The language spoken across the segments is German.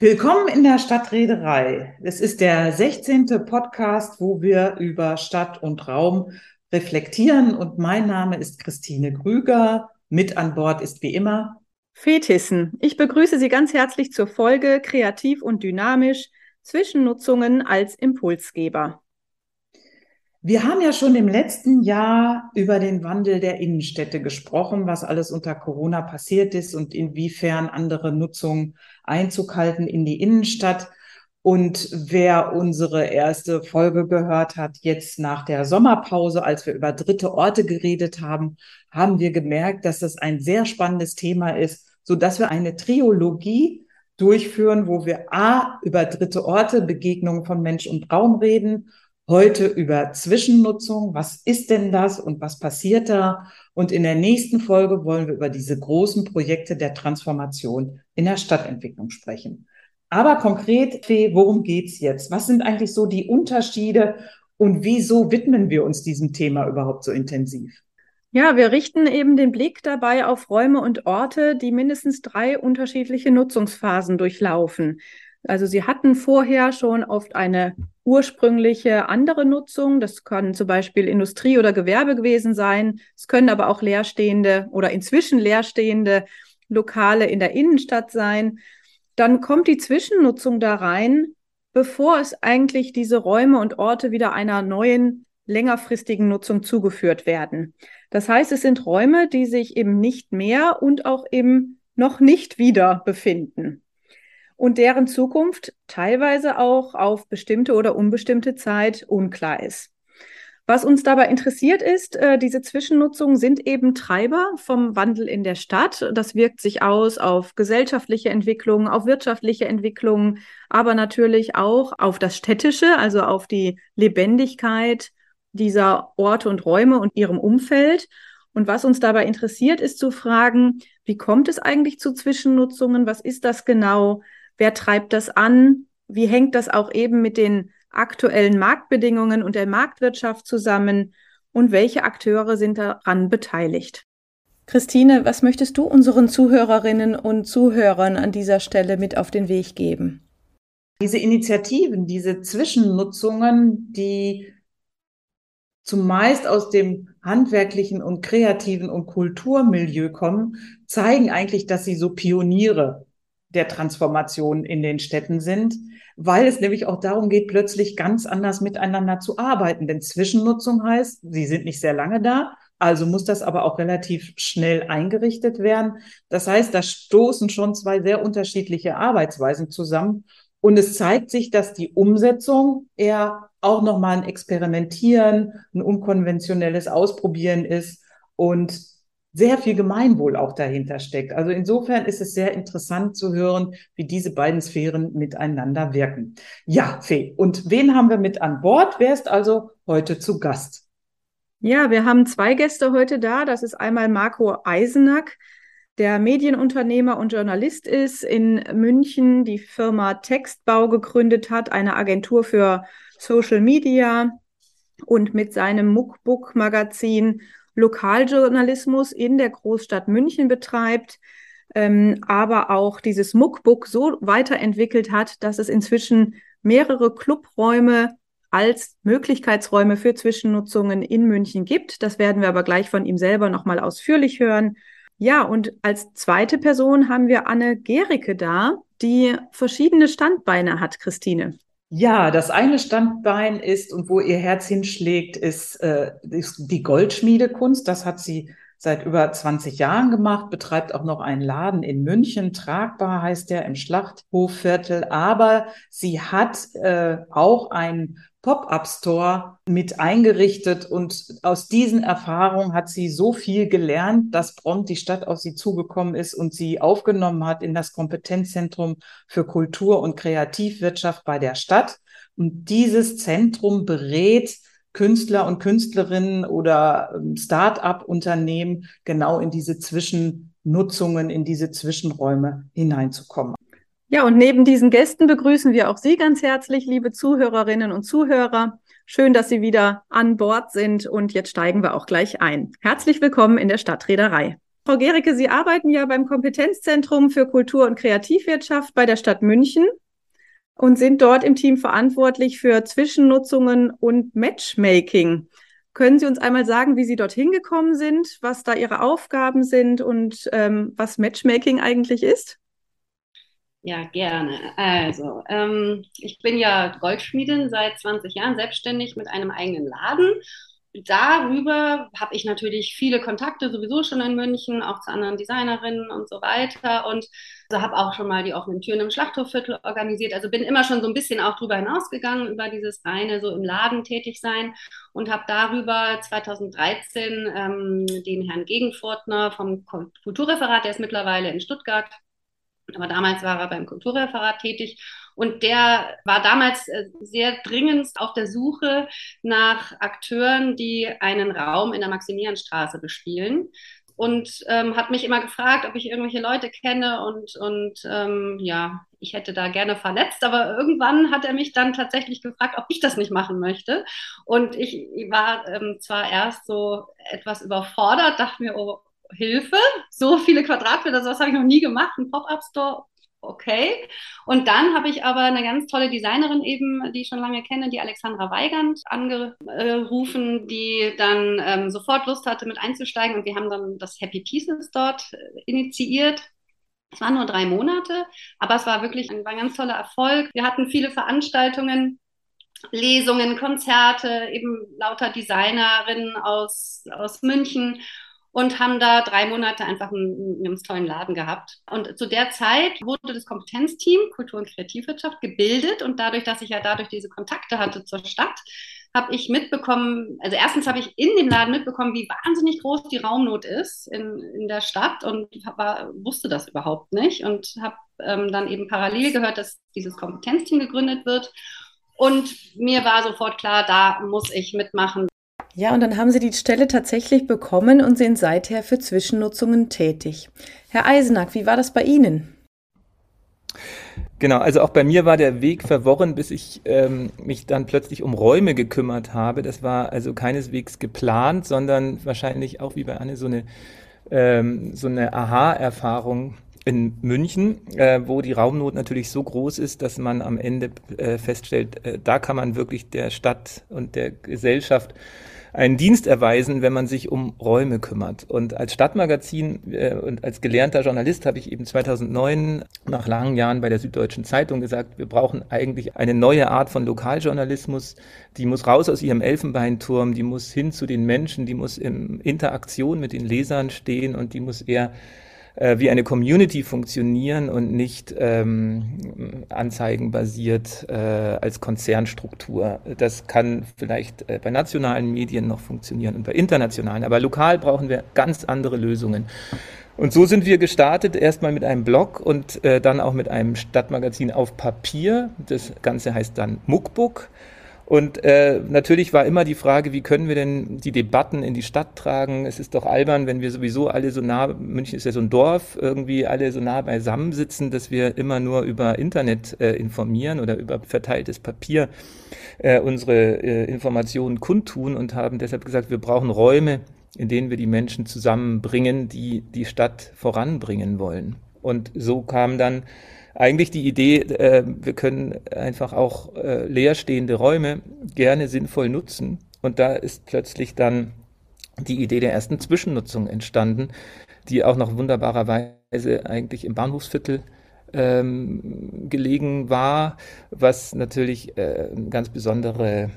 Willkommen in der Stadtreederei. Es ist der 16. Podcast, wo wir über Stadt und Raum reflektieren. Und mein Name ist Christine Grüger. Mit an Bord ist wie immer Fetissen. Ich begrüße Sie ganz herzlich zur Folge Kreativ und Dynamisch Zwischennutzungen als Impulsgeber. Wir haben ja schon im letzten Jahr über den Wandel der Innenstädte gesprochen, was alles unter Corona passiert ist und inwiefern andere Nutzungen Einzug halten in die Innenstadt. Und wer unsere erste Folge gehört hat, jetzt nach der Sommerpause, als wir über dritte Orte geredet haben, haben wir gemerkt, dass das ein sehr spannendes Thema ist, so dass wir eine Triologie durchführen, wo wir A über dritte Orte, Begegnungen von Mensch und Raum reden heute über Zwischennutzung. Was ist denn das und was passiert da? Und in der nächsten Folge wollen wir über diese großen Projekte der Transformation in der Stadtentwicklung sprechen. Aber konkret, Fee, worum geht's jetzt? Was sind eigentlich so die Unterschiede und wieso widmen wir uns diesem Thema überhaupt so intensiv? Ja, wir richten eben den Blick dabei auf Räume und Orte, die mindestens drei unterschiedliche Nutzungsphasen durchlaufen. Also sie hatten vorher schon oft eine ursprüngliche andere Nutzung. Das können zum Beispiel Industrie oder Gewerbe gewesen sein. Es können aber auch leerstehende oder inzwischen leerstehende Lokale in der Innenstadt sein. Dann kommt die Zwischennutzung da rein, bevor es eigentlich diese Räume und Orte wieder einer neuen längerfristigen Nutzung zugeführt werden. Das heißt, es sind Räume, die sich eben nicht mehr und auch eben noch nicht wieder befinden und deren Zukunft teilweise auch auf bestimmte oder unbestimmte Zeit unklar ist. Was uns dabei interessiert ist, äh, diese Zwischennutzungen sind eben Treiber vom Wandel in der Stadt. Das wirkt sich aus auf gesellschaftliche Entwicklungen, auf wirtschaftliche Entwicklungen, aber natürlich auch auf das Städtische, also auf die Lebendigkeit dieser Orte und Räume und ihrem Umfeld. Und was uns dabei interessiert, ist zu fragen, wie kommt es eigentlich zu Zwischennutzungen? Was ist das genau? Wer treibt das an? Wie hängt das auch eben mit den aktuellen Marktbedingungen und der Marktwirtschaft zusammen? Und welche Akteure sind daran beteiligt? Christine, was möchtest du unseren Zuhörerinnen und Zuhörern an dieser Stelle mit auf den Weg geben? Diese Initiativen, diese Zwischennutzungen, die zumeist aus dem handwerklichen und kreativen und Kulturmilieu kommen, zeigen eigentlich, dass sie so Pioniere der Transformation in den Städten sind, weil es nämlich auch darum geht, plötzlich ganz anders miteinander zu arbeiten. Denn Zwischennutzung heißt, sie sind nicht sehr lange da, also muss das aber auch relativ schnell eingerichtet werden. Das heißt, da stoßen schon zwei sehr unterschiedliche Arbeitsweisen zusammen. Und es zeigt sich, dass die Umsetzung eher auch nochmal ein Experimentieren, ein unkonventionelles Ausprobieren ist. Und sehr viel Gemeinwohl auch dahinter steckt. Also insofern ist es sehr interessant zu hören, wie diese beiden Sphären miteinander wirken. Ja, Fee. Und wen haben wir mit an Bord? Wer ist also heute zu Gast? Ja, wir haben zwei Gäste heute da. Das ist einmal Marco Eisenack, der Medienunternehmer und Journalist ist, in München die Firma Textbau gegründet hat, eine Agentur für Social Media und mit seinem Muckbook-Magazin Lokaljournalismus in der Großstadt München betreibt, ähm, aber auch dieses Muckbook so weiterentwickelt hat, dass es inzwischen mehrere Clubräume als Möglichkeitsräume für Zwischennutzungen in München gibt. Das werden wir aber gleich von ihm selber nochmal ausführlich hören. Ja, und als zweite Person haben wir Anne Gericke da, die verschiedene Standbeine hat, Christine. Ja, das eine Standbein ist und wo ihr Herz hinschlägt, ist, äh, ist die Goldschmiedekunst. Das hat sie seit über 20 Jahren gemacht, betreibt auch noch einen Laden in München, tragbar heißt der im Schlachthofviertel. Aber sie hat äh, auch ein Pop-up-Store mit eingerichtet und aus diesen Erfahrungen hat sie so viel gelernt, dass prompt die Stadt auf sie zugekommen ist und sie aufgenommen hat in das Kompetenzzentrum für Kultur und Kreativwirtschaft bei der Stadt. Und dieses Zentrum berät Künstler und Künstlerinnen oder ähm, Start-up-Unternehmen genau in diese Zwischennutzungen, in diese Zwischenräume hineinzukommen. Ja, und neben diesen Gästen begrüßen wir auch Sie ganz herzlich, liebe Zuhörerinnen und Zuhörer. Schön, dass Sie wieder an Bord sind und jetzt steigen wir auch gleich ein. Herzlich willkommen in der Stadtreederei. Frau Gericke, Sie arbeiten ja beim Kompetenzzentrum für Kultur- und Kreativwirtschaft bei der Stadt München und sind dort im Team verantwortlich für Zwischennutzungen und Matchmaking. Können Sie uns einmal sagen, wie Sie dorthin gekommen sind, was da Ihre Aufgaben sind und ähm, was Matchmaking eigentlich ist? Ja, gerne. Also, ähm, ich bin ja Goldschmiedin seit 20 Jahren selbstständig mit einem eigenen Laden darüber habe ich natürlich viele Kontakte sowieso schon in München, auch zu anderen Designerinnen und so weiter. Und also habe auch schon mal die offenen Türen im Schlachthofviertel organisiert. Also bin immer schon so ein bisschen auch drüber hinausgegangen, über dieses reine so im Laden tätig sein und habe darüber 2013 ähm, den Herrn Gegenfurtner vom Kulturreferat, der ist mittlerweile in Stuttgart, aber damals war er beim Kulturreferat tätig. Und der war damals äh, sehr dringend auf der Suche nach Akteuren, die einen Raum in der Maximilianstraße bespielen. Und ähm, hat mich immer gefragt, ob ich irgendwelche Leute kenne und, und ähm, ja, ich hätte da gerne verletzt, aber irgendwann hat er mich dann tatsächlich gefragt, ob ich das nicht machen möchte. Und ich war ähm, zwar erst so etwas überfordert, dachte mir, oh, Hilfe, so viele Quadratmeter, sowas habe ich noch nie gemacht, ein Pop-up-Store, okay. Und dann habe ich aber eine ganz tolle Designerin eben, die ich schon lange kenne, die Alexandra Weigand, angerufen, die dann ähm, sofort Lust hatte, mit einzusteigen. Und wir haben dann das Happy Pieces dort äh, initiiert. Es waren nur drei Monate, aber es war wirklich ein, war ein ganz toller Erfolg. Wir hatten viele Veranstaltungen. Lesungen, Konzerte, eben lauter Designerinnen aus, aus München und haben da drei Monate einfach einen, einen tollen Laden gehabt. Und zu der Zeit wurde das Kompetenzteam Kultur- und Kreativwirtschaft gebildet und dadurch, dass ich ja dadurch diese Kontakte hatte zur Stadt, habe ich mitbekommen, also erstens habe ich in dem Laden mitbekommen, wie wahnsinnig groß die Raumnot ist in, in der Stadt und war, wusste das überhaupt nicht und habe ähm, dann eben parallel gehört, dass dieses Kompetenzteam gegründet wird. Und mir war sofort klar, da muss ich mitmachen. Ja, und dann haben Sie die Stelle tatsächlich bekommen und sind seither für Zwischennutzungen tätig. Herr Eisenack, wie war das bei Ihnen? Genau, also auch bei mir war der Weg verworren, bis ich ähm, mich dann plötzlich um Räume gekümmert habe. Das war also keineswegs geplant, sondern wahrscheinlich auch wie bei Anne so eine, ähm, so eine Aha-Erfahrung in München, äh, wo die Raumnot natürlich so groß ist, dass man am Ende äh, feststellt, äh, da kann man wirklich der Stadt und der Gesellschaft einen Dienst erweisen, wenn man sich um Räume kümmert. Und als Stadtmagazin äh, und als gelernter Journalist habe ich eben 2009 nach langen Jahren bei der Süddeutschen Zeitung gesagt, wir brauchen eigentlich eine neue Art von Lokaljournalismus. Die muss raus aus ihrem Elfenbeinturm, die muss hin zu den Menschen, die muss in Interaktion mit den Lesern stehen und die muss eher äh, wie eine Community funktionieren und nicht ähm, anzeigenbasiert äh, als Konzernstruktur. Das kann vielleicht äh, bei nationalen Medien noch funktionieren und bei internationalen, aber lokal brauchen wir ganz andere Lösungen. Und so sind wir gestartet, erstmal mit einem Blog und äh, dann auch mit einem Stadtmagazin auf Papier. Das Ganze heißt dann Muckbook. Und äh, natürlich war immer die Frage, wie können wir denn die Debatten in die Stadt tragen? Es ist doch albern, wenn wir sowieso alle so nah, München ist ja so ein Dorf, irgendwie alle so nah beisammen sitzen, dass wir immer nur über Internet äh, informieren oder über verteiltes Papier äh, unsere äh, Informationen kundtun und haben deshalb gesagt, wir brauchen Räume, in denen wir die Menschen zusammenbringen, die die Stadt voranbringen wollen. Und so kam dann eigentlich die Idee, äh, wir können einfach auch äh, leerstehende Räume gerne sinnvoll nutzen. Und da ist plötzlich dann die Idee der ersten Zwischennutzung entstanden, die auch noch wunderbarerweise eigentlich im Bahnhofsviertel ähm, gelegen war, was natürlich äh, ganz besondere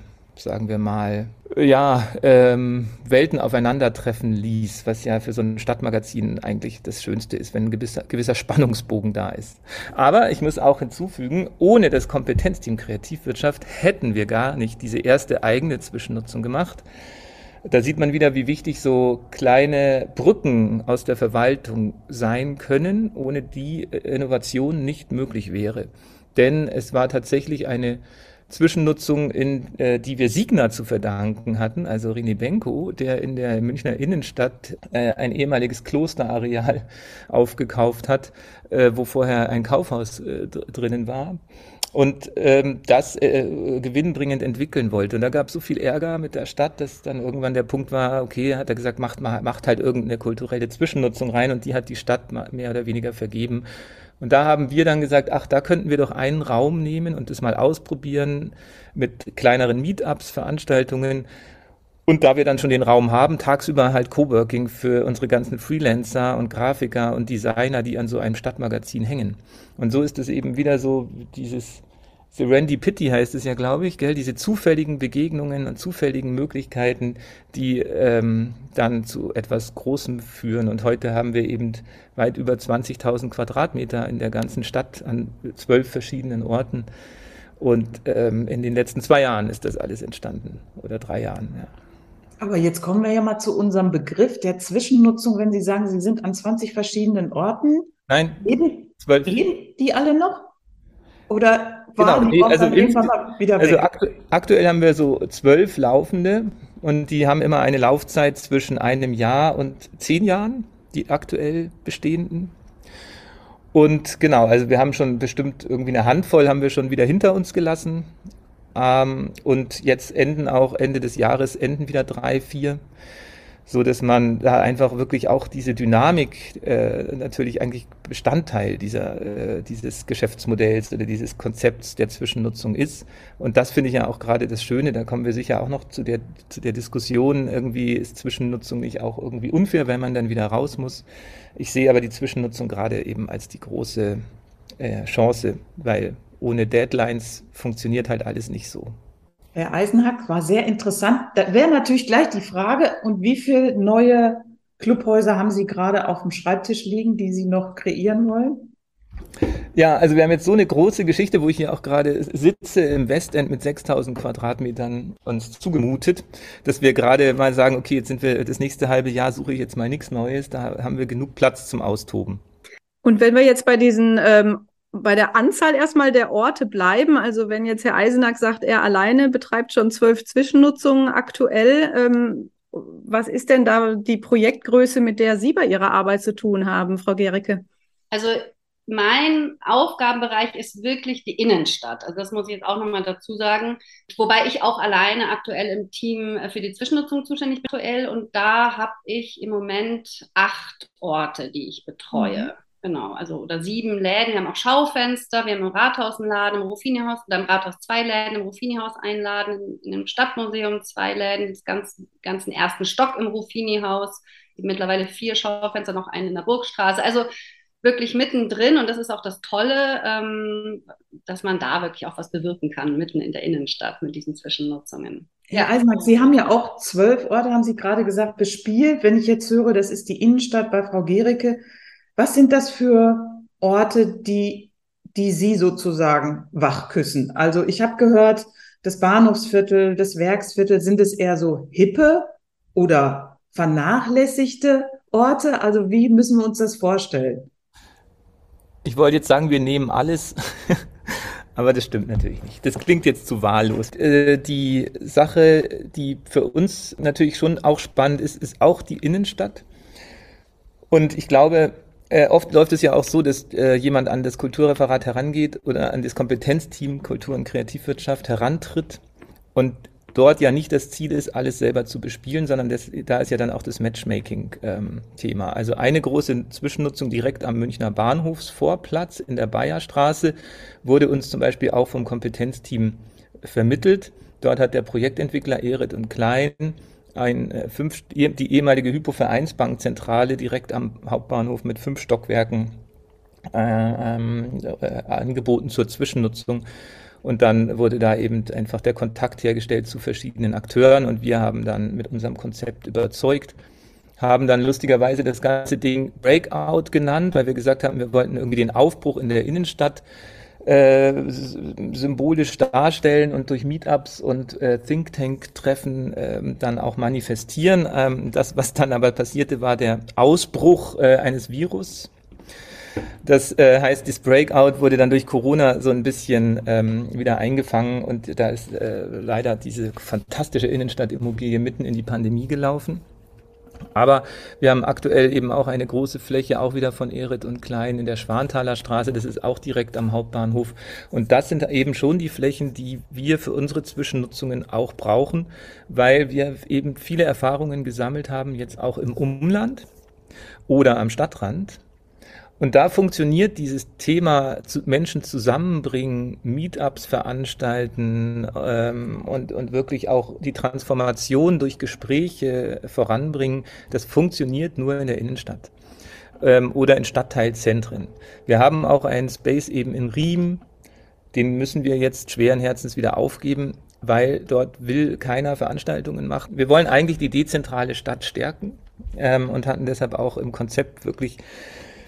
sagen wir mal, ja, ähm, Welten aufeinandertreffen ließ, was ja für so ein Stadtmagazin eigentlich das Schönste ist, wenn ein gewisser, gewisser Spannungsbogen da ist. Aber ich muss auch hinzufügen, ohne das Kompetenzteam Kreativwirtschaft hätten wir gar nicht diese erste eigene Zwischennutzung gemacht. Da sieht man wieder, wie wichtig so kleine Brücken aus der Verwaltung sein können, ohne die Innovation nicht möglich wäre. Denn es war tatsächlich eine Zwischennutzung, in, äh, die wir Signa zu verdanken hatten, also René Benko, der in der Münchner Innenstadt äh, ein ehemaliges Klosterareal aufgekauft hat, äh, wo vorher ein Kaufhaus äh, drinnen war. und ähm, das äh, gewinnbringend entwickeln wollte. Und da gab es so viel Ärger mit der Stadt, dass dann irgendwann der Punkt war, okay, hat er gesagt, macht, macht halt irgendeine kulturelle Zwischennutzung rein und die hat die Stadt mehr oder weniger vergeben. Und da haben wir dann gesagt, ach, da könnten wir doch einen Raum nehmen und das mal ausprobieren mit kleineren Meetups, Veranstaltungen. Und da wir dann schon den Raum haben, tagsüber halt Coworking für unsere ganzen Freelancer und Grafiker und Designer, die an so einem Stadtmagazin hängen. Und so ist es eben wieder so dieses Serendipity heißt es ja, glaube ich, gell? diese zufälligen Begegnungen und zufälligen Möglichkeiten, die ähm, dann zu etwas Großem führen. Und heute haben wir eben weit über 20.000 Quadratmeter in der ganzen Stadt an zwölf verschiedenen Orten. Und ähm, in den letzten zwei Jahren ist das alles entstanden oder drei Jahren. Ja. Aber jetzt kommen wir ja mal zu unserem Begriff der Zwischennutzung, wenn Sie sagen, Sie sind an 20 verschiedenen Orten. Nein, leben, zwölf. Leben die alle noch? Oder genau, die also, wieder also? Aktu aktuell haben wir so zwölf laufende und die haben immer eine Laufzeit zwischen einem Jahr und zehn Jahren, die aktuell bestehenden. Und genau, also wir haben schon bestimmt irgendwie eine Handvoll haben wir schon wieder hinter uns gelassen. Ähm, und jetzt enden auch Ende des Jahres enden wieder drei, vier so dass man da einfach wirklich auch diese Dynamik äh, natürlich eigentlich Bestandteil dieser, äh, dieses Geschäftsmodells oder dieses Konzepts der Zwischennutzung ist. Und das finde ich ja auch gerade das Schöne, da kommen wir sicher auch noch zu der, zu der Diskussion, irgendwie ist Zwischennutzung nicht auch irgendwie unfair, wenn man dann wieder raus muss. Ich sehe aber die Zwischennutzung gerade eben als die große äh, Chance, weil ohne Deadlines funktioniert halt alles nicht so. Herr Eisenhack, war sehr interessant. Da wäre natürlich gleich die Frage, und wie viele neue Clubhäuser haben Sie gerade auf dem Schreibtisch liegen, die Sie noch kreieren wollen? Ja, also wir haben jetzt so eine große Geschichte, wo ich hier auch gerade sitze im Westend mit 6000 Quadratmetern uns zugemutet, dass wir gerade mal sagen, okay, jetzt sind wir das nächste halbe Jahr suche ich jetzt mal nichts Neues, da haben wir genug Platz zum Austoben. Und wenn wir jetzt bei diesen ähm, bei der Anzahl erstmal der Orte bleiben. Also wenn jetzt Herr Eisenack sagt, er alleine betreibt schon zwölf Zwischennutzungen aktuell, ähm, was ist denn da die Projektgröße, mit der Sie bei Ihrer Arbeit zu tun haben, Frau Gericke? Also mein Aufgabenbereich ist wirklich die Innenstadt. Also das muss ich jetzt auch nochmal dazu sagen. Wobei ich auch alleine aktuell im Team für die Zwischennutzung zuständig bin aktuell. Und da habe ich im Moment acht Orte, die ich betreue. Mhm. Genau, also oder sieben Läden. Wir haben auch Schaufenster, wir haben im Rathaus einen Laden, im Ruffini-Haus, oder im Rathaus zwei Läden, im Ruffini-Haus einen Laden, in dem Stadtmuseum zwei Läden, das ganzen, ganzen ersten Stock im Ruffini-Haus, mittlerweile vier Schaufenster, noch einen in der Burgstraße. Also wirklich mittendrin und das ist auch das Tolle, ähm, dass man da wirklich auch was bewirken kann, mitten in der Innenstadt mit diesen Zwischennutzungen. Herr Eisenmark, Sie haben ja auch zwölf Orte, haben Sie gerade gesagt, bespielt. Wenn ich jetzt höre, das ist die Innenstadt bei Frau Gericke, was sind das für Orte, die, die Sie sozusagen wachküssen? Also ich habe gehört, das Bahnhofsviertel, das Werksviertel, sind es eher so hippe oder vernachlässigte Orte? Also wie müssen wir uns das vorstellen? Ich wollte jetzt sagen, wir nehmen alles, aber das stimmt natürlich nicht. Das klingt jetzt zu wahllos. Äh, die Sache, die für uns natürlich schon auch spannend ist, ist auch die Innenstadt. Und ich glaube, äh, oft läuft es ja auch so, dass äh, jemand an das Kulturreferat herangeht oder an das Kompetenzteam Kultur- und Kreativwirtschaft herantritt und dort ja nicht das Ziel ist, alles selber zu bespielen, sondern das, da ist ja dann auch das Matchmaking-Thema. Ähm, also eine große Zwischennutzung direkt am Münchner Bahnhofsvorplatz in der Bayerstraße wurde uns zum Beispiel auch vom Kompetenzteam vermittelt. Dort hat der Projektentwickler Erit und Klein ein, äh, fünf, die ehemalige Hypo-Vereinsbankzentrale direkt am Hauptbahnhof mit fünf Stockwerken äh, äh, angeboten zur Zwischennutzung. Und dann wurde da eben einfach der Kontakt hergestellt zu verschiedenen Akteuren und wir haben dann mit unserem Konzept überzeugt, haben dann lustigerweise das ganze Ding Breakout genannt, weil wir gesagt haben, wir wollten irgendwie den Aufbruch in der Innenstadt äh, symbolisch darstellen und durch Meetups und äh, Think Tank Treffen äh, dann auch manifestieren. Ähm, das, was dann aber passierte, war der Ausbruch äh, eines Virus. Das äh, heißt, das Breakout wurde dann durch Corona so ein bisschen ähm, wieder eingefangen und da ist äh, leider diese fantastische Innenstadtimmobilie mitten in die Pandemie gelaufen. Aber wir haben aktuell eben auch eine große Fläche, auch wieder von Erit und Klein in der Schwanthaler Straße. Das ist auch direkt am Hauptbahnhof. Und das sind eben schon die Flächen, die wir für unsere Zwischennutzungen auch brauchen, weil wir eben viele Erfahrungen gesammelt haben, jetzt auch im Umland oder am Stadtrand und da funktioniert dieses Thema zu Menschen zusammenbringen, Meetups veranstalten ähm, und, und wirklich auch die Transformation durch Gespräche voranbringen. Das funktioniert nur in der Innenstadt ähm, oder in Stadtteilzentren. Wir haben auch einen Space eben in Riem, den müssen wir jetzt schweren Herzens wieder aufgeben, weil dort will keiner Veranstaltungen machen. Wir wollen eigentlich die dezentrale Stadt stärken ähm, und hatten deshalb auch im Konzept wirklich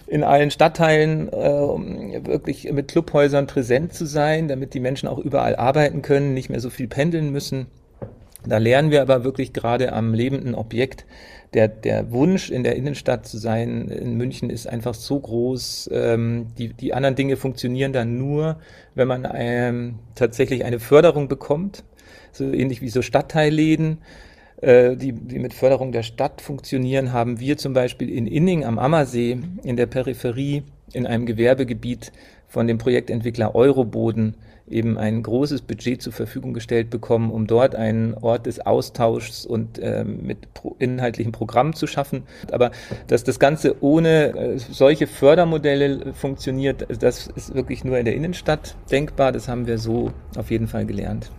in allen Stadtteilen äh, wirklich mit Clubhäusern präsent zu sein, damit die Menschen auch überall arbeiten können, nicht mehr so viel pendeln müssen. Da lernen wir aber wirklich gerade am lebenden Objekt, der, der Wunsch, in der Innenstadt zu sein, in München ist einfach so groß. Ähm, die, die anderen Dinge funktionieren dann nur, wenn man ähm, tatsächlich eine Förderung bekommt, so ähnlich wie so Stadtteilläden die, die mit Förderung der Stadt funktionieren, haben wir zum Beispiel in Inning am Ammersee in der Peripherie in einem Gewerbegebiet von dem Projektentwickler Euroboden eben ein großes Budget zur Verfügung gestellt bekommen, um dort einen Ort des Austauschs und äh, mit pro inhaltlichen Programmen zu schaffen. Aber dass das Ganze ohne äh, solche Fördermodelle funktioniert, das ist wirklich nur in der Innenstadt denkbar. Das haben wir so auf jeden Fall gelernt.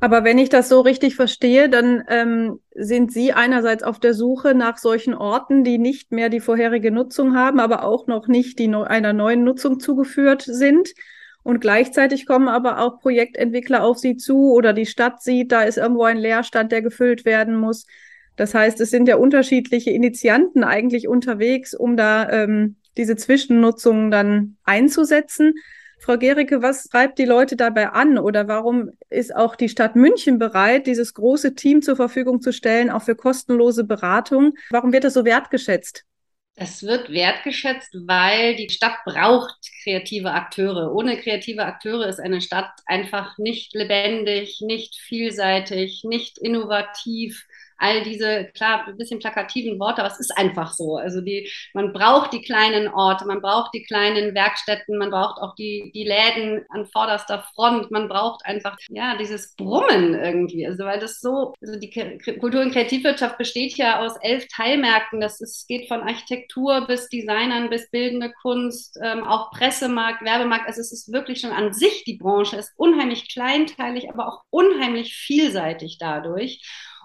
Aber wenn ich das so richtig verstehe, dann ähm, sind Sie einerseits auf der Suche nach solchen Orten, die nicht mehr die vorherige Nutzung haben, aber auch noch nicht die einer neuen Nutzung zugeführt sind. Und gleichzeitig kommen aber auch Projektentwickler auf Sie zu oder die Stadt sieht, da ist irgendwo ein Leerstand, der gefüllt werden muss. Das heißt, es sind ja unterschiedliche Initianten eigentlich unterwegs, um da ähm, diese Zwischennutzungen dann einzusetzen. Frau Gericke, was treibt die Leute dabei an oder warum ist auch die Stadt München bereit, dieses große Team zur Verfügung zu stellen, auch für kostenlose Beratung? Warum wird das so wertgeschätzt? Es wird wertgeschätzt, weil die Stadt braucht kreative Akteure. Ohne kreative Akteure ist eine Stadt einfach nicht lebendig, nicht vielseitig, nicht innovativ all diese, klar, ein bisschen plakativen Worte, aber es ist einfach so. Also die, man braucht die kleinen Orte, man braucht die kleinen Werkstätten, man braucht auch die, die Läden an vorderster Front, man braucht einfach, ja, dieses Brummen irgendwie. Also weil das so, also die Kultur- und Kreativwirtschaft besteht ja aus elf Teilmärkten. Das ist, geht von Architektur bis Designern bis bildende Kunst, ähm, auch Pressemarkt, Werbemarkt. Also es ist wirklich schon an sich die Branche ist unheimlich kleinteilig, aber auch unheimlich vielseitig dadurch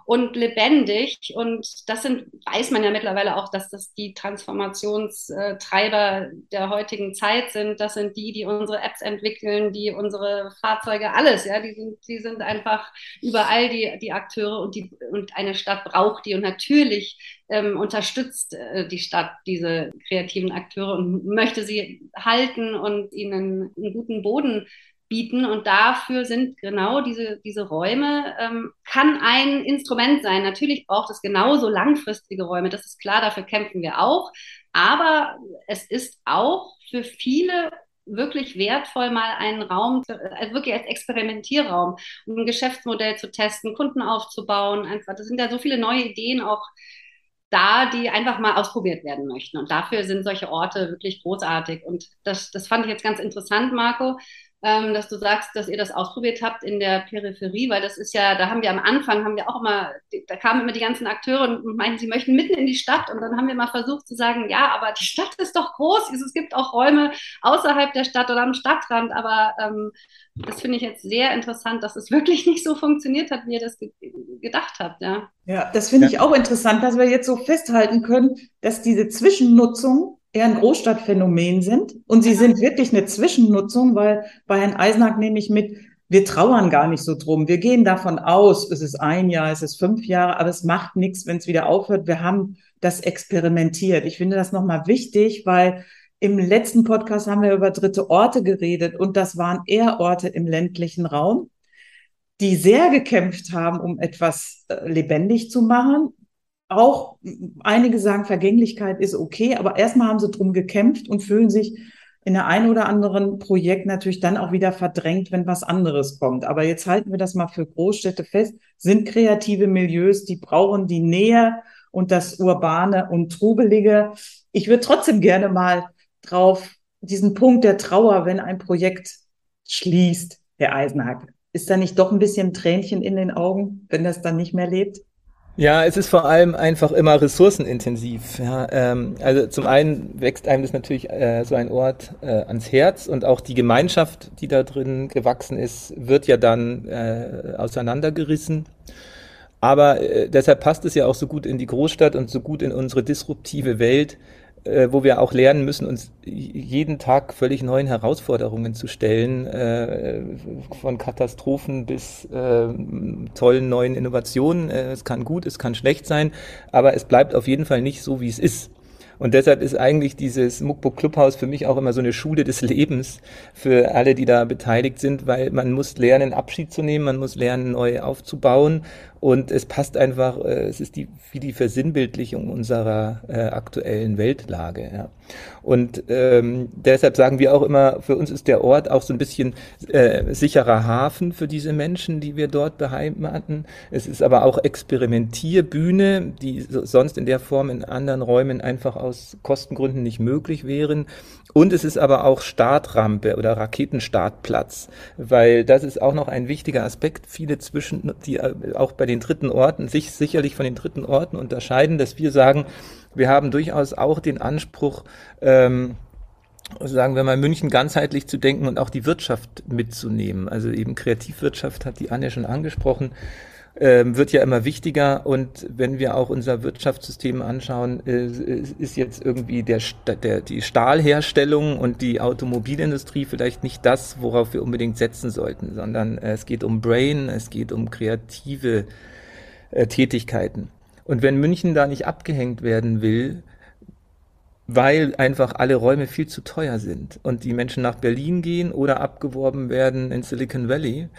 und lebendig. Und das sind, weiß man ja mittlerweile auch, dass das die Transformationstreiber der heutigen Zeit sind. Das sind die, die unsere Apps entwickeln, die unsere Fahrzeuge, alles, ja, die sind, die sind einfach überall die, die Akteure und die, und eine Stadt braucht die. Und natürlich ähm, unterstützt äh, die Stadt diese kreativen Akteure und möchte sie halten und ihnen einen guten Boden bieten. Und dafür sind genau diese, diese Räume, ähm, kann ein Instrument sein. Natürlich braucht es genauso langfristige Räume, das ist klar, dafür kämpfen wir auch. Aber es ist auch für viele wirklich wertvoll, mal einen Raum, also wirklich als Experimentierraum, um ein Geschäftsmodell zu testen, Kunden aufzubauen. Einfach, das sind ja so viele neue Ideen auch da, die einfach mal ausprobiert werden möchten. Und dafür sind solche Orte wirklich großartig. Und das, das fand ich jetzt ganz interessant, Marco, ähm, dass du sagst, dass ihr das ausprobiert habt in der Peripherie, weil das ist ja, da haben wir am Anfang, haben wir auch immer, da kamen immer die ganzen Akteure und meinten, sie möchten mitten in die Stadt und dann haben wir mal versucht zu sagen, ja, aber die Stadt ist doch groß, es gibt auch Räume außerhalb der Stadt oder am Stadtrand, aber ähm, das finde ich jetzt sehr interessant, dass es wirklich nicht so funktioniert hat, wie ihr das ge gedacht habt, ja. Ja, das finde ja. ich auch interessant, dass wir jetzt so festhalten können, dass diese Zwischennutzung eher ein Großstadtphänomen sind. Und sie sind wirklich eine Zwischennutzung, weil bei Herrn Eisenach nehme ich mit, wir trauern gar nicht so drum. Wir gehen davon aus, es ist ein Jahr, es ist fünf Jahre, aber es macht nichts, wenn es wieder aufhört. Wir haben das experimentiert. Ich finde das nochmal wichtig, weil im letzten Podcast haben wir über dritte Orte geredet und das waren eher Orte im ländlichen Raum, die sehr gekämpft haben, um etwas äh, lebendig zu machen, auch einige sagen, Vergänglichkeit ist okay, aber erstmal haben sie drum gekämpft und fühlen sich in der einen oder anderen Projekt natürlich dann auch wieder verdrängt, wenn was anderes kommt. Aber jetzt halten wir das mal für Großstädte fest, sind kreative Milieus, die brauchen die Nähe und das Urbane und Trubelige. Ich würde trotzdem gerne mal drauf diesen Punkt der Trauer, wenn ein Projekt schließt, Herr Eisenhack. Ist da nicht doch ein bisschen Tränchen in den Augen, wenn das dann nicht mehr lebt? Ja, es ist vor allem einfach immer ressourcenintensiv. Ja, ähm, also zum einen wächst einem das natürlich äh, so ein Ort äh, ans Herz und auch die Gemeinschaft, die da drin gewachsen ist, wird ja dann äh, auseinandergerissen. Aber äh, deshalb passt es ja auch so gut in die Großstadt und so gut in unsere disruptive Welt, äh, wo wir auch lernen müssen, uns jeden Tag völlig neuen Herausforderungen zu stellen, äh, von Katastrophen bis äh, tollen neuen Innovationen. Äh, es kann gut, es kann schlecht sein, aber es bleibt auf jeden Fall nicht so, wie es ist. Und deshalb ist eigentlich dieses Muckbook Clubhaus für mich auch immer so eine Schule des Lebens für alle, die da beteiligt sind, weil man muss lernen, Abschied zu nehmen, man muss lernen, neu aufzubauen und es passt einfach, äh, es ist die, wie die Versinnbildlichung unserer äh, aktuellen Weltlage. Ja. Und ähm, deshalb sagen wir auch immer, für uns ist der Ort auch so ein bisschen äh, sicherer Hafen für diese Menschen, die wir dort beheimaten. Es ist aber auch Experimentierbühne, die sonst in der Form in anderen Räumen einfach aus Kostengründen nicht möglich wären. Und es ist aber auch Startrampe oder Raketenstartplatz, weil das ist auch noch ein wichtiger Aspekt. Viele zwischen, die äh, auch bei den dritten Orten sich sicherlich von den dritten Orten unterscheiden, dass wir sagen, wir haben durchaus auch den Anspruch, ähm, sagen wir mal, München ganzheitlich zu denken und auch die Wirtschaft mitzunehmen. Also eben Kreativwirtschaft hat die Anne schon angesprochen ähm, wird ja immer wichtiger und wenn wir auch unser Wirtschaftssystem anschauen, äh, ist jetzt irgendwie der, der, die Stahlherstellung und die Automobilindustrie vielleicht nicht das, worauf wir unbedingt setzen sollten, sondern äh, es geht um Brain, es geht um kreative äh, Tätigkeiten. Und wenn München da nicht abgehängt werden will, weil einfach alle Räume viel zu teuer sind und die Menschen nach Berlin gehen oder abgeworben werden in Silicon Valley,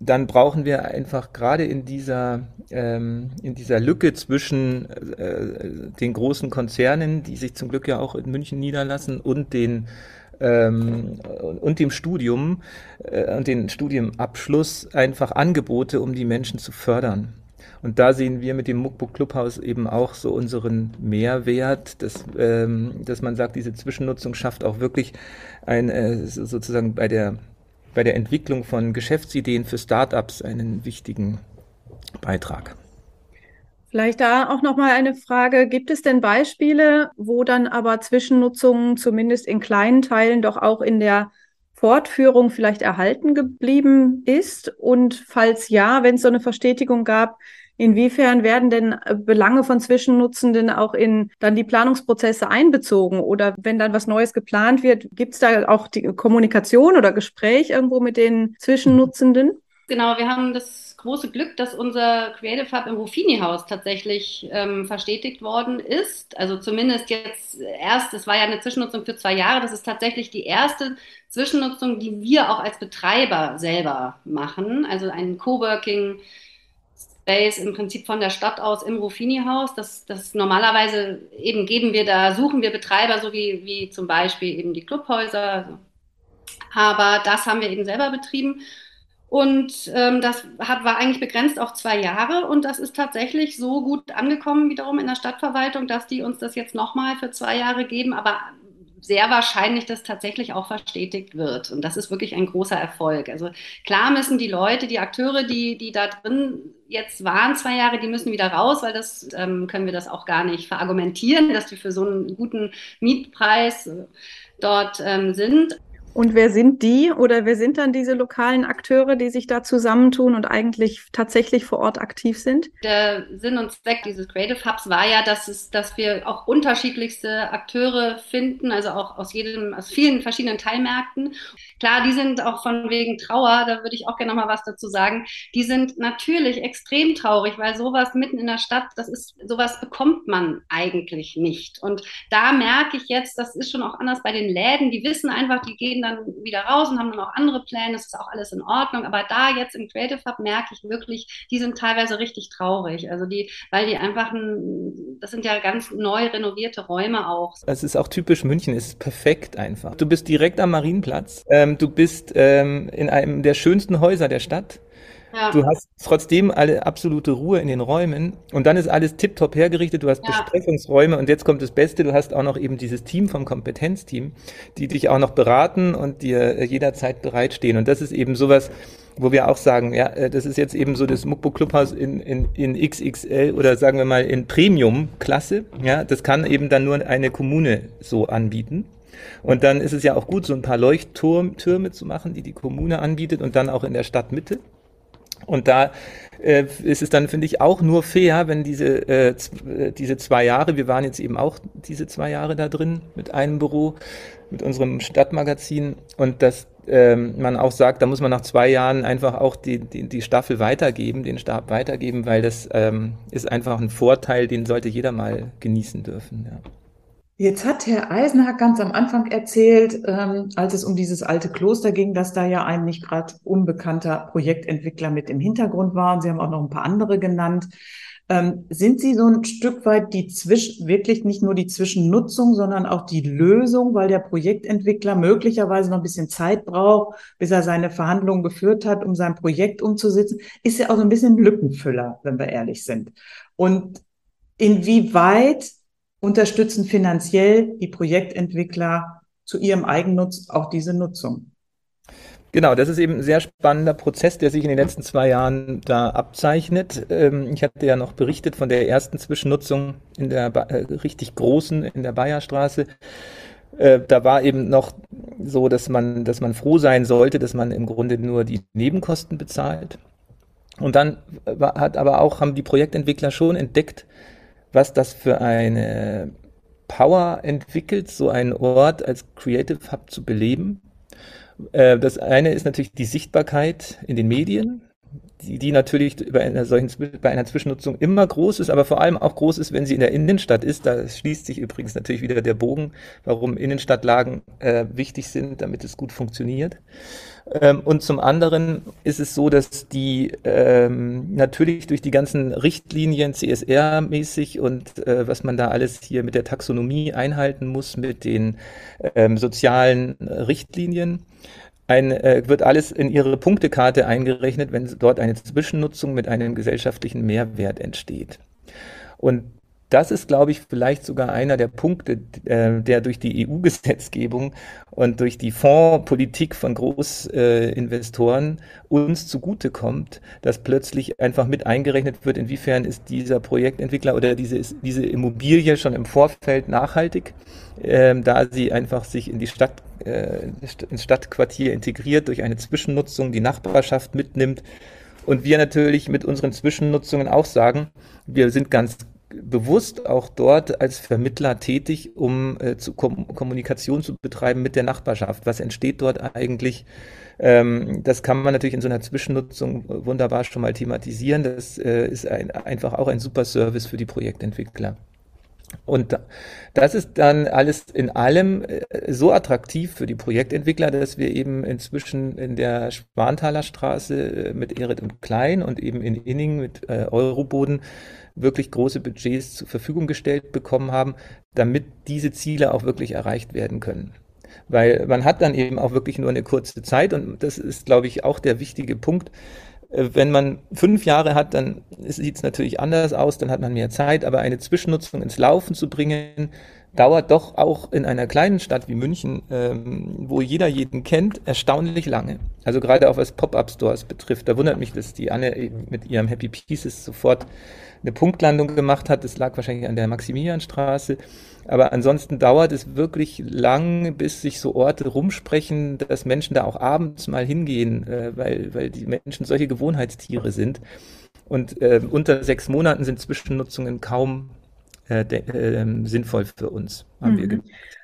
dann brauchen wir einfach gerade in dieser, ähm, in dieser Lücke zwischen äh, den großen Konzernen, die sich zum Glück ja auch in München niederlassen, und den ähm, und dem Studium äh, und den Studienabschluss einfach Angebote, um die Menschen zu fördern. Und da sehen wir mit dem Muckbook Clubhaus eben auch so unseren Mehrwert, dass, ähm, dass man sagt, diese Zwischennutzung schafft auch wirklich ein, äh, sozusagen bei der bei der Entwicklung von Geschäftsideen für Startups einen wichtigen Beitrag. Vielleicht da auch noch mal eine Frage: Gibt es denn Beispiele, wo dann aber Zwischennutzungen zumindest in kleinen Teilen doch auch in der Fortführung vielleicht erhalten geblieben ist? Und falls ja, wenn es so eine Verstetigung gab, Inwiefern werden denn äh, Belange von Zwischennutzenden auch in dann die Planungsprozesse einbezogen? Oder wenn dann was Neues geplant wird, gibt es da auch die Kommunikation oder Gespräch irgendwo mit den Zwischennutzenden? Genau, wir haben das große Glück, dass unser Creative Hub im Ruffini-Haus tatsächlich ähm, verstetigt worden ist. Also zumindest jetzt erst, es war ja eine Zwischennutzung für zwei Jahre, das ist tatsächlich die erste Zwischennutzung, die wir auch als Betreiber selber machen. Also ein Coworking Space im Prinzip von der Stadt aus im Ruffini-Haus. Das, das normalerweise eben geben wir da, suchen wir Betreiber, so wie, wie zum Beispiel eben die Clubhäuser. Aber das haben wir eben selber betrieben. Und ähm, das hat, war eigentlich begrenzt auf zwei Jahre und das ist tatsächlich so gut angekommen wiederum in der Stadtverwaltung, dass die uns das jetzt nochmal für zwei Jahre geben. Aber sehr wahrscheinlich, dass tatsächlich auch verstetigt wird. Und das ist wirklich ein großer Erfolg. Also klar müssen die Leute, die Akteure, die, die da drin jetzt waren, zwei Jahre, die müssen wieder raus, weil das ähm, können wir das auch gar nicht verargumentieren, dass die für so einen guten Mietpreis äh, dort ähm, sind. Und wer sind die oder wer sind dann diese lokalen Akteure, die sich da zusammentun und eigentlich tatsächlich vor Ort aktiv sind? Der Sinn und Zweck dieses Creative Hubs war ja, dass, es, dass wir auch unterschiedlichste Akteure finden, also auch aus jedem, aus vielen verschiedenen Teilmärkten. Klar, die sind auch von wegen Trauer, da würde ich auch gerne noch mal was dazu sagen. Die sind natürlich extrem traurig, weil sowas mitten in der Stadt, das ist, sowas bekommt man eigentlich nicht. Und da merke ich jetzt, das ist schon auch anders bei den Läden, die wissen einfach, die gehen dann wieder raus und haben dann auch andere Pläne, das ist auch alles in Ordnung. Aber da jetzt im Creative Hub merke ich wirklich, die sind teilweise richtig traurig. Also die, weil die einfach, ein, das sind ja ganz neu renovierte Räume auch. Es ist auch typisch München, es ist perfekt einfach. Du bist direkt am Marienplatz, ähm, du bist ähm, in einem der schönsten Häuser der Stadt. Ja. Du hast trotzdem alle absolute Ruhe in den Räumen und dann ist alles tiptop hergerichtet. Du hast ja. Besprechungsräume und jetzt kommt das Beste. Du hast auch noch eben dieses Team vom Kompetenzteam, die dich auch noch beraten und dir jederzeit bereitstehen. Und das ist eben sowas, wo wir auch sagen, ja, äh, das ist jetzt eben so das Mukbo Clubhaus in, in, in XXL oder sagen wir mal in Premium-Klasse. Ja, das kann eben dann nur eine Kommune so anbieten. Und dann ist es ja auch gut, so ein paar Leuchttürme zu machen, die die Kommune anbietet und dann auch in der Stadtmitte. Und da äh, ist es dann, finde ich, auch nur fair, wenn diese, äh, äh, diese zwei Jahre, wir waren jetzt eben auch diese zwei Jahre da drin mit einem Büro, mit unserem Stadtmagazin und dass ähm, man auch sagt, da muss man nach zwei Jahren einfach auch die, die, die Staffel weitergeben, den Stab weitergeben, weil das ähm, ist einfach ein Vorteil, den sollte jeder mal genießen dürfen. Ja. Jetzt hat Herr Eisenhack ganz am Anfang erzählt, ähm, als es um dieses alte Kloster ging, dass da ja ein nicht gerade unbekannter Projektentwickler mit im Hintergrund war. Und Sie haben auch noch ein paar andere genannt. Ähm, sind Sie so ein Stück weit die Zwisch wirklich nicht nur die Zwischennutzung, sondern auch die Lösung, weil der Projektentwickler möglicherweise noch ein bisschen Zeit braucht, bis er seine Verhandlungen geführt hat, um sein Projekt umzusetzen, ist ja auch so ein bisschen Lückenfüller, wenn wir ehrlich sind. Und inwieweit unterstützen finanziell die Projektentwickler zu ihrem Eigennutz auch diese Nutzung. Genau, das ist eben ein sehr spannender Prozess, der sich in den letzten zwei Jahren da abzeichnet. Ähm, ich hatte ja noch berichtet von der ersten Zwischennutzung in der äh, richtig großen in der Bayerstraße. Äh, da war eben noch so, dass man, dass man froh sein sollte, dass man im Grunde nur die Nebenkosten bezahlt. Und dann hat aber auch, haben die Projektentwickler schon entdeckt, was das für eine Power entwickelt, so einen Ort als Creative Hub zu beleben. Äh, das eine ist natürlich die Sichtbarkeit in den Medien, die, die natürlich bei einer solchen bei einer Zwischennutzung immer groß ist, aber vor allem auch groß ist, wenn sie in der Innenstadt ist. Da schließt sich übrigens natürlich wieder der Bogen, warum Innenstadtlagen äh, wichtig sind, damit es gut funktioniert. Ähm, und zum anderen ist es so, dass die ähm, natürlich durch die ganzen Richtlinien CSR-mäßig und äh, was man da alles hier mit der Taxonomie einhalten muss, mit den ähm, sozialen Richtlinien, ein, äh, wird alles in ihre Punktekarte eingerechnet, wenn dort eine Zwischennutzung mit einem gesellschaftlichen Mehrwert entsteht. Und das ist, glaube ich, vielleicht sogar einer der Punkte, äh, der durch die EU-Gesetzgebung und durch die Fondspolitik von Großinvestoren äh, uns zugutekommt, dass plötzlich einfach mit eingerechnet wird, inwiefern ist dieser Projektentwickler oder diese, diese Immobilie schon im Vorfeld nachhaltig, äh, da sie einfach sich in die Stadt, äh, ins Stadtquartier integriert durch eine Zwischennutzung, die Nachbarschaft mitnimmt. Und wir natürlich mit unseren Zwischennutzungen auch sagen, wir sind ganz bewusst auch dort als Vermittler tätig, um äh, zu Kom Kommunikation zu betreiben mit der Nachbarschaft. Was entsteht dort eigentlich? Ähm, das kann man natürlich in so einer Zwischennutzung wunderbar schon mal thematisieren. Das äh, ist ein, einfach auch ein super Service für die Projektentwickler. Und das ist dann alles in allem äh, so attraktiv für die Projektentwickler, dass wir eben inzwischen in der Schwanthaler Straße äh, mit Erit und Klein und eben in Inning mit äh, Euroboden wirklich große Budgets zur Verfügung gestellt bekommen haben, damit diese Ziele auch wirklich erreicht werden können. Weil man hat dann eben auch wirklich nur eine kurze Zeit und das ist, glaube ich, auch der wichtige Punkt. Äh, wenn man fünf Jahre hat, dann sieht es natürlich anders aus, dann hat man mehr Zeit, aber eine Zwischennutzung ins Laufen zu bringen, dauert doch auch in einer kleinen Stadt wie München, ähm, wo jeder jeden kennt, erstaunlich lange. Also gerade auch was Pop-up-Stores betrifft, da wundert mich, dass die Anne mit ihrem Happy Pieces sofort eine Punktlandung gemacht hat. Das lag wahrscheinlich an der Maximilianstraße. Aber ansonsten dauert es wirklich lang, bis sich so Orte rumsprechen, dass Menschen da auch abends mal hingehen, äh, weil, weil die Menschen solche Gewohnheitstiere sind. Und äh, unter sechs Monaten sind Zwischennutzungen kaum äh, äh, sinnvoll für uns, haben mhm. wir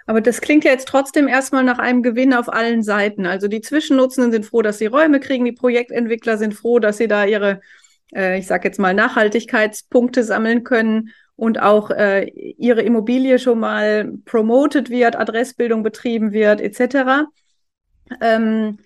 Aber das klingt ja jetzt trotzdem erstmal nach einem Gewinn auf allen Seiten. Also die Zwischennutzenden sind froh, dass sie Räume kriegen, die Projektentwickler sind froh, dass sie da ihre äh, ich sage jetzt mal, Nachhaltigkeitspunkte sammeln können und auch äh, ihre Immobilie schon mal promoted wird, Adressbildung betrieben wird, etc. Ähm,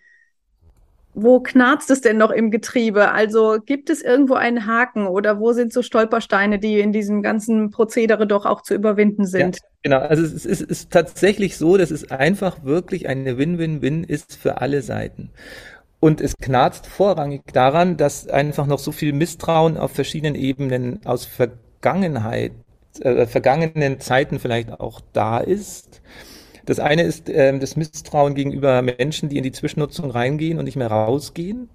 wo knarzt es denn noch im Getriebe? Also gibt es irgendwo einen Haken oder wo sind so Stolpersteine, die in diesem ganzen Prozedere doch auch zu überwinden sind? Ja, genau, also es ist, es ist tatsächlich so, dass es einfach wirklich eine Win-Win-Win ist für alle Seiten. Und es knarzt vorrangig daran, dass einfach noch so viel Misstrauen auf verschiedenen Ebenen aus Vergangenheit, äh, vergangenen Zeiten vielleicht auch da ist. Das eine ist äh, das Misstrauen gegenüber Menschen, die in die Zwischennutzung reingehen und nicht mehr rausgehen.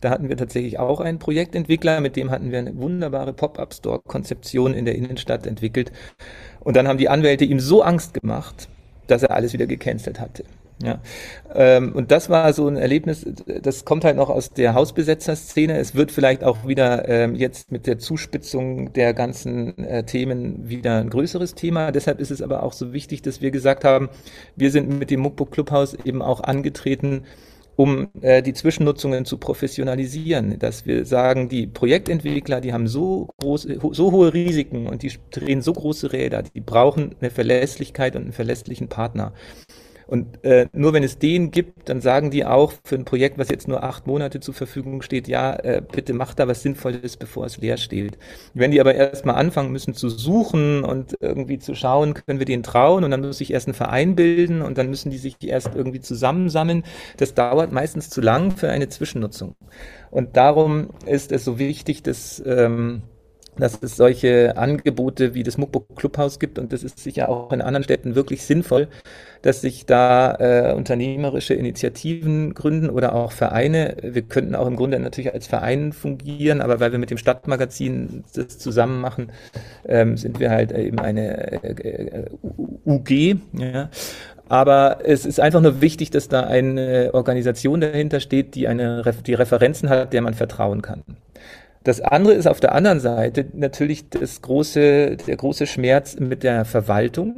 Da hatten wir tatsächlich auch einen Projektentwickler, mit dem hatten wir eine wunderbare Pop-up-Store-Konzeption in der Innenstadt entwickelt. Und dann haben die Anwälte ihm so Angst gemacht, dass er alles wieder gecancelt hatte. Ja. Ähm, und das war so ein Erlebnis, das kommt halt noch aus der Hausbesetzerszene. Es wird vielleicht auch wieder ähm, jetzt mit der Zuspitzung der ganzen äh, Themen wieder ein größeres Thema. Deshalb ist es aber auch so wichtig, dass wir gesagt haben, wir sind mit dem Muckbook Clubhaus eben auch angetreten, um äh, die Zwischennutzungen zu professionalisieren, dass wir sagen, die Projektentwickler, die haben so große, so hohe Risiken und die drehen so große Räder, die brauchen eine Verlässlichkeit und einen verlässlichen Partner. Und äh, nur wenn es den gibt, dann sagen die auch für ein Projekt, was jetzt nur acht Monate zur Verfügung steht, ja, äh, bitte macht da was Sinnvolles, bevor es leer steht. Wenn die aber erstmal anfangen müssen zu suchen und irgendwie zu schauen, können wir denen trauen und dann muss sich erst ein Verein bilden und dann müssen die sich erst irgendwie zusammensammeln, das dauert meistens zu lang für eine Zwischennutzung. Und darum ist es so wichtig, dass ähm, dass es solche Angebote wie das Muckbook Clubhaus gibt und das ist sicher auch in anderen Städten wirklich sinnvoll, dass sich da äh, unternehmerische Initiativen gründen oder auch Vereine. Wir könnten auch im Grunde natürlich als Verein fungieren, aber weil wir mit dem Stadtmagazin das zusammen machen, ähm, sind wir halt eben eine äh, äh, UG. Ja. Aber es ist einfach nur wichtig, dass da eine Organisation dahinter steht, die eine die Referenzen hat, der man vertrauen kann. Das andere ist auf der anderen Seite natürlich das große, der große Schmerz mit der Verwaltung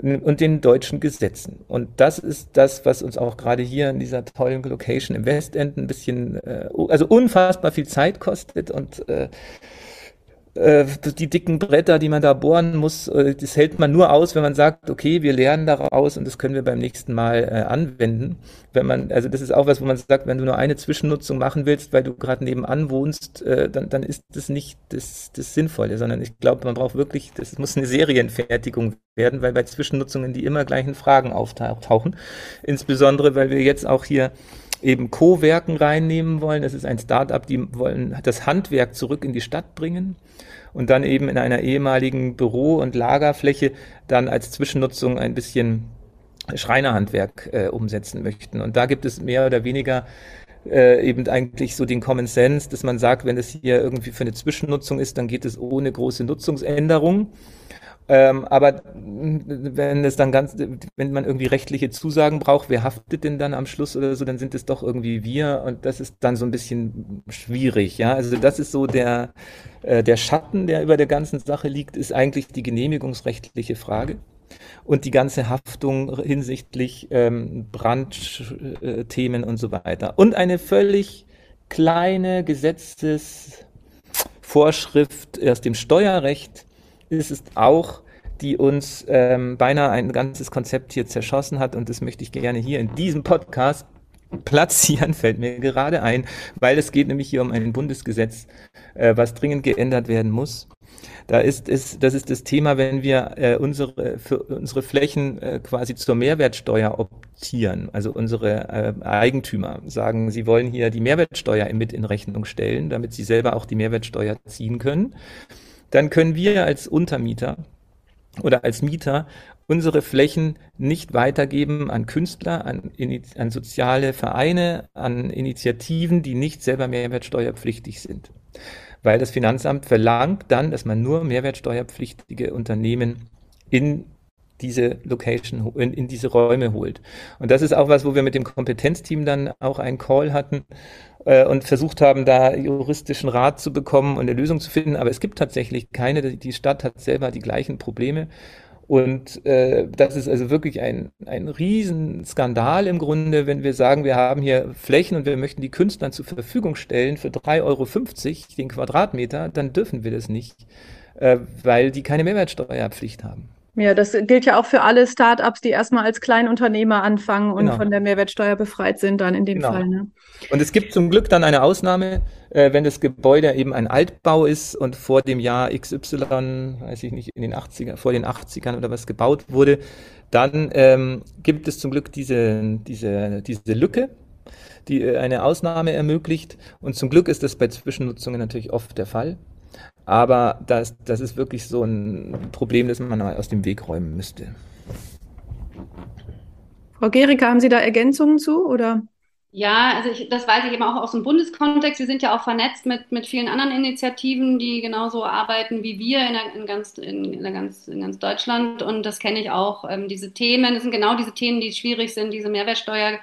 und den deutschen Gesetzen. Und das ist das, was uns auch gerade hier in dieser tollen Location im Westend ein bisschen, äh, also unfassbar viel Zeit kostet und äh, die dicken Bretter, die man da bohren muss, äh, das hält man nur aus, wenn man sagt, okay, wir lernen daraus und das können wir beim nächsten Mal äh, anwenden. Wenn man, also das ist auch was, wo man sagt, wenn du nur eine Zwischennutzung machen willst, weil du gerade nebenan wohnst, äh, dann, dann ist das nicht das, das Sinnvolle, sondern ich glaube, man braucht wirklich, das muss eine Serienfertigung werden, weil bei Zwischennutzungen die immer gleichen Fragen auftauchen. Insbesondere, weil wir jetzt auch hier eben Co-Werken reinnehmen wollen. Das ist ein Start-up, die wollen das Handwerk zurück in die Stadt bringen und dann eben in einer ehemaligen Büro- und Lagerfläche dann als Zwischennutzung ein bisschen Schreinerhandwerk äh, umsetzen möchten. Und da gibt es mehr oder weniger äh, eben eigentlich so den Common Sense, dass man sagt, wenn es hier irgendwie für eine Zwischennutzung ist, dann geht es ohne große Nutzungsänderung. Ähm, aber wenn es dann ganz, wenn man irgendwie rechtliche Zusagen braucht, wer haftet denn dann am Schluss oder so, dann sind es doch irgendwie wir und das ist dann so ein bisschen schwierig, ja. Also das ist so der, äh, der Schatten, der über der ganzen Sache liegt, ist eigentlich die genehmigungsrechtliche Frage und die ganze Haftung hinsichtlich ähm, Brandthemen und so weiter. Und eine völlig kleine Gesetzesvorschrift aus dem Steuerrecht, ist es auch, die uns ähm, beinahe ein ganzes Konzept hier zerschossen hat und das möchte ich gerne hier in diesem Podcast platzieren, fällt mir gerade ein, weil es geht nämlich hier um ein Bundesgesetz, äh, was dringend geändert werden muss. Da ist es, das ist das Thema, wenn wir äh, unsere für unsere Flächen äh, quasi zur Mehrwertsteuer optieren, also unsere äh, Eigentümer sagen, sie wollen hier die Mehrwertsteuer mit in Rechnung stellen, damit sie selber auch die Mehrwertsteuer ziehen können dann können wir als Untermieter oder als Mieter unsere Flächen nicht weitergeben an Künstler, an, an, soziale Vereine, an Initiativen, die nicht selber mehrwertsteuerpflichtig sind. Weil das Finanzamt verlangt dann, dass man nur mehrwertsteuerpflichtige Unternehmen in diese Location, in, in diese Räume holt. Und das ist auch was, wo wir mit dem Kompetenzteam dann auch einen Call hatten äh, und versucht haben, da juristischen Rat zu bekommen und eine Lösung zu finden. Aber es gibt tatsächlich keine. Die Stadt hat selber die gleichen Probleme. Und äh, das ist also wirklich ein, ein Riesenskandal im Grunde, wenn wir sagen, wir haben hier Flächen und wir möchten die Künstlern zur Verfügung stellen für 3,50 Euro den Quadratmeter, dann dürfen wir das nicht, äh, weil die keine Mehrwertsteuerpflicht haben. Ja, das gilt ja auch für alle Startups, die erstmal als Kleinunternehmer anfangen und genau. von der Mehrwertsteuer befreit sind, dann in dem genau. Fall. Ne? Und es gibt zum Glück dann eine Ausnahme, äh, wenn das Gebäude eben ein Altbau ist und vor dem Jahr XY, weiß ich nicht, in den 80er, vor den 80ern oder was gebaut wurde, dann ähm, gibt es zum Glück diese, diese, diese Lücke die äh, eine Ausnahme ermöglicht. Und zum Glück ist das bei Zwischennutzungen natürlich oft der Fall. Aber das, das ist wirklich so ein Problem, das man mal aus dem Weg räumen müsste. Frau Gericke, haben Sie da Ergänzungen zu oder? Ja, also ich, das weiß ich eben auch aus dem Bundeskontext. Wir sind ja auch vernetzt mit, mit vielen anderen Initiativen, die genauso arbeiten wie wir in, der, in, ganz, in, in, der ganz, in ganz Deutschland. Und das kenne ich auch. Ähm, diese Themen, das sind genau diese Themen, die schwierig sind, diese Mehrwertsteuer.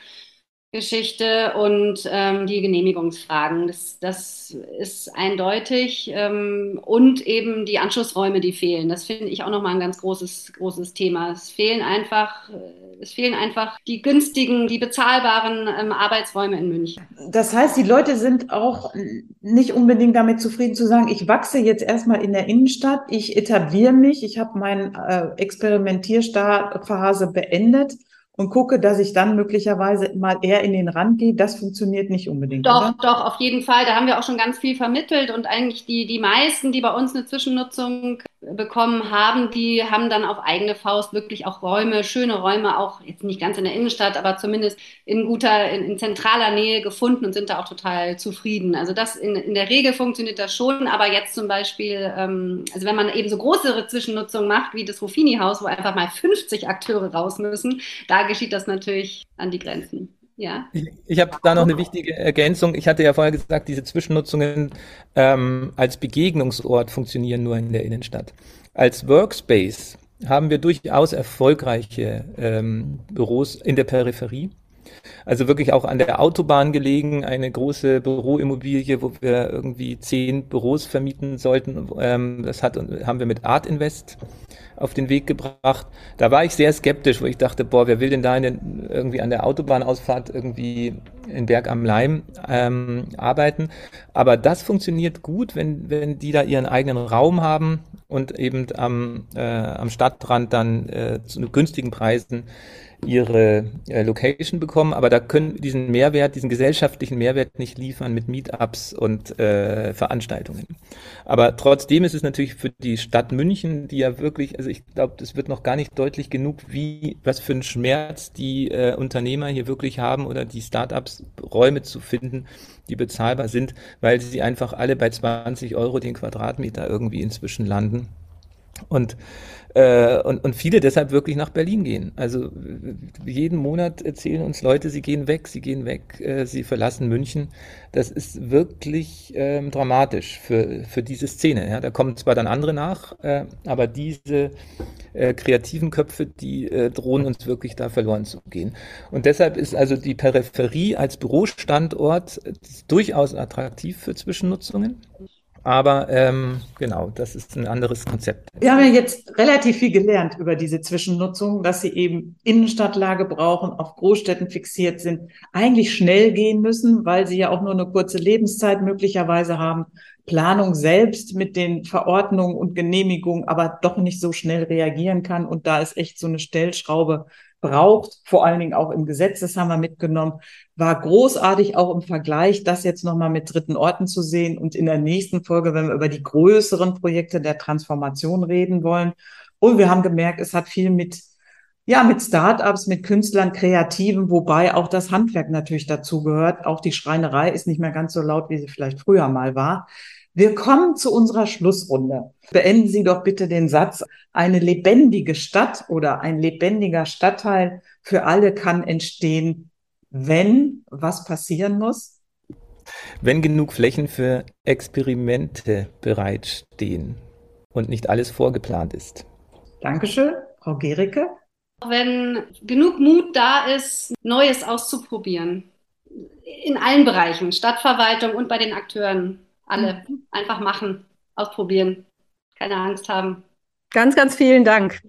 Geschichte und ähm, die Genehmigungsfragen. Das, das ist eindeutig. Ähm, und eben die Anschlussräume, die fehlen. Das finde ich auch nochmal ein ganz großes, großes Thema. Es fehlen einfach, äh, es fehlen einfach die günstigen, die bezahlbaren ähm, Arbeitsräume in München. Das heißt, die Leute sind auch nicht unbedingt damit zufrieden zu sagen, ich wachse jetzt erstmal in der Innenstadt, ich etabliere mich, ich habe meine äh, Experimentierphase beendet und gucke, dass ich dann möglicherweise mal eher in den Rand gehe, das funktioniert nicht unbedingt. Doch, oder? doch, auf jeden Fall. Da haben wir auch schon ganz viel vermittelt und eigentlich die, die meisten, die bei uns eine Zwischennutzung bekommen haben, die haben dann auf eigene Faust wirklich auch Räume, schöne Räume, auch jetzt nicht ganz in der Innenstadt, aber zumindest in guter, in, in zentraler Nähe gefunden und sind da auch total zufrieden. Also das in, in der Regel funktioniert das schon, aber jetzt zum Beispiel, ähm, also wenn man eben so größere Zwischennutzungen macht, wie das Ruffini-Haus, wo einfach mal 50 Akteure raus müssen, da geschieht das natürlich an die Grenzen. Ja. Ich, ich habe da noch eine wichtige Ergänzung. Ich hatte ja vorher gesagt, diese Zwischennutzungen ähm, als Begegnungsort funktionieren nur in der Innenstadt. Als Workspace haben wir durchaus erfolgreiche ähm, Büros in der Peripherie. Also wirklich auch an der Autobahn gelegen, eine große Büroimmobilie, wo wir irgendwie zehn Büros vermieten sollten. Ähm, das hat, haben wir mit Art Invest auf den Weg gebracht. Da war ich sehr skeptisch, wo ich dachte, boah, wer will denn da den, irgendwie an der Autobahnausfahrt irgendwie in Berg am Leim ähm, arbeiten? Aber das funktioniert gut, wenn, wenn die da ihren eigenen Raum haben und eben am, äh, am Stadtrand dann äh, zu günstigen Preisen ihre äh, Location bekommen, aber da können diesen Mehrwert, diesen gesellschaftlichen Mehrwert nicht liefern mit Meetups und äh, Veranstaltungen. Aber trotzdem ist es natürlich für die Stadt München, die ja wirklich, also ich glaube, das wird noch gar nicht deutlich genug, wie was für ein Schmerz die äh, Unternehmer hier wirklich haben oder die Startups Räume zu finden, die bezahlbar sind, weil sie einfach alle bei 20 Euro den Quadratmeter irgendwie inzwischen landen. Und äh, und, und viele deshalb wirklich nach Berlin gehen. Also jeden Monat erzählen uns Leute, sie gehen weg, sie gehen weg, äh, sie verlassen München. Das ist wirklich ähm, dramatisch für, für diese Szene. Ja. Da kommen zwar dann andere nach, äh, aber diese äh, kreativen Köpfe, die äh, drohen uns wirklich da verloren zu gehen. Und deshalb ist also die Peripherie als Bürostandort durchaus attraktiv für Zwischennutzungen. Aber ähm, genau, das ist ein anderes Konzept. Wir haben ja jetzt relativ viel gelernt über diese Zwischennutzung, dass sie eben Innenstadtlage brauchen, auf Großstädten fixiert sind, eigentlich schnell gehen müssen, weil sie ja auch nur eine kurze Lebenszeit möglicherweise haben. Planung selbst mit den Verordnungen und Genehmigungen aber doch nicht so schnell reagieren kann. Und da ist echt so eine Stellschraube braucht, vor allen Dingen auch im Gesetz, das haben wir mitgenommen, war großartig auch im Vergleich, das jetzt nochmal mit dritten Orten zu sehen und in der nächsten Folge, wenn wir über die größeren Projekte der Transformation reden wollen. Und wir haben gemerkt, es hat viel mit ja, mit Startups, mit Künstlern, Kreativen, wobei auch das Handwerk natürlich dazu gehört. Auch die Schreinerei ist nicht mehr ganz so laut, wie sie vielleicht früher mal war. Wir kommen zu unserer Schlussrunde. Beenden Sie doch bitte den Satz, eine lebendige Stadt oder ein lebendiger Stadtteil für alle kann entstehen, wenn was passieren muss? Wenn genug Flächen für Experimente bereitstehen und nicht alles vorgeplant ist. Dankeschön, Frau Gericke. Wenn genug Mut da ist, Neues auszuprobieren. In allen Bereichen, Stadtverwaltung und bei den Akteuren. Alle mhm. einfach machen, ausprobieren, keine Angst haben. Ganz, ganz vielen Dank.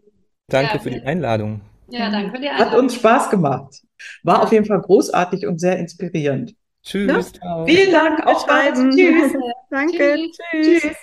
Danke ja, für die Einladung. Ja, danke für die Einladung. Hat uns Spaß gemacht. War auf jeden Fall großartig und sehr inspirierend. Tschüss. Ja? Vielen Dank. Auch bald. Tschüss. Danke. Tschüss. Tschüss.